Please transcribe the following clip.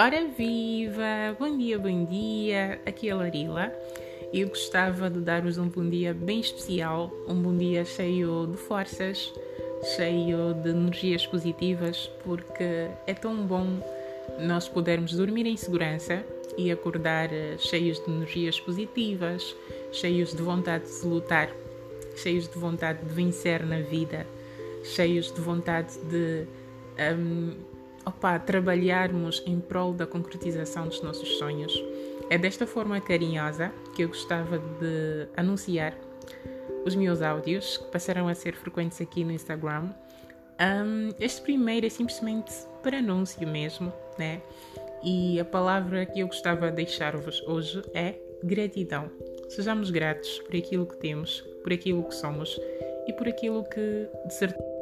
Ora viva! Bom dia, bom dia! Aqui é a Larila. Eu gostava de dar-vos um bom dia bem especial, um bom dia cheio de forças, cheio de energias positivas, porque é tão bom nós podermos dormir em segurança e acordar eh, cheios de energias positivas, cheios de vontade de lutar, cheios de vontade de vencer na vida, cheios de vontade de um, opa, trabalharmos em prol da concretização dos nossos sonhos. É desta forma carinhosa que eu gostava de anunciar os meus áudios, que passarão a ser frequentes aqui no Instagram. Um, este primeiro é simplesmente para anúncio mesmo, né? E a palavra que eu gostava de deixar-vos hoje é gratidão. Sejamos gratos por aquilo que temos, por aquilo que somos e por aquilo que de certeza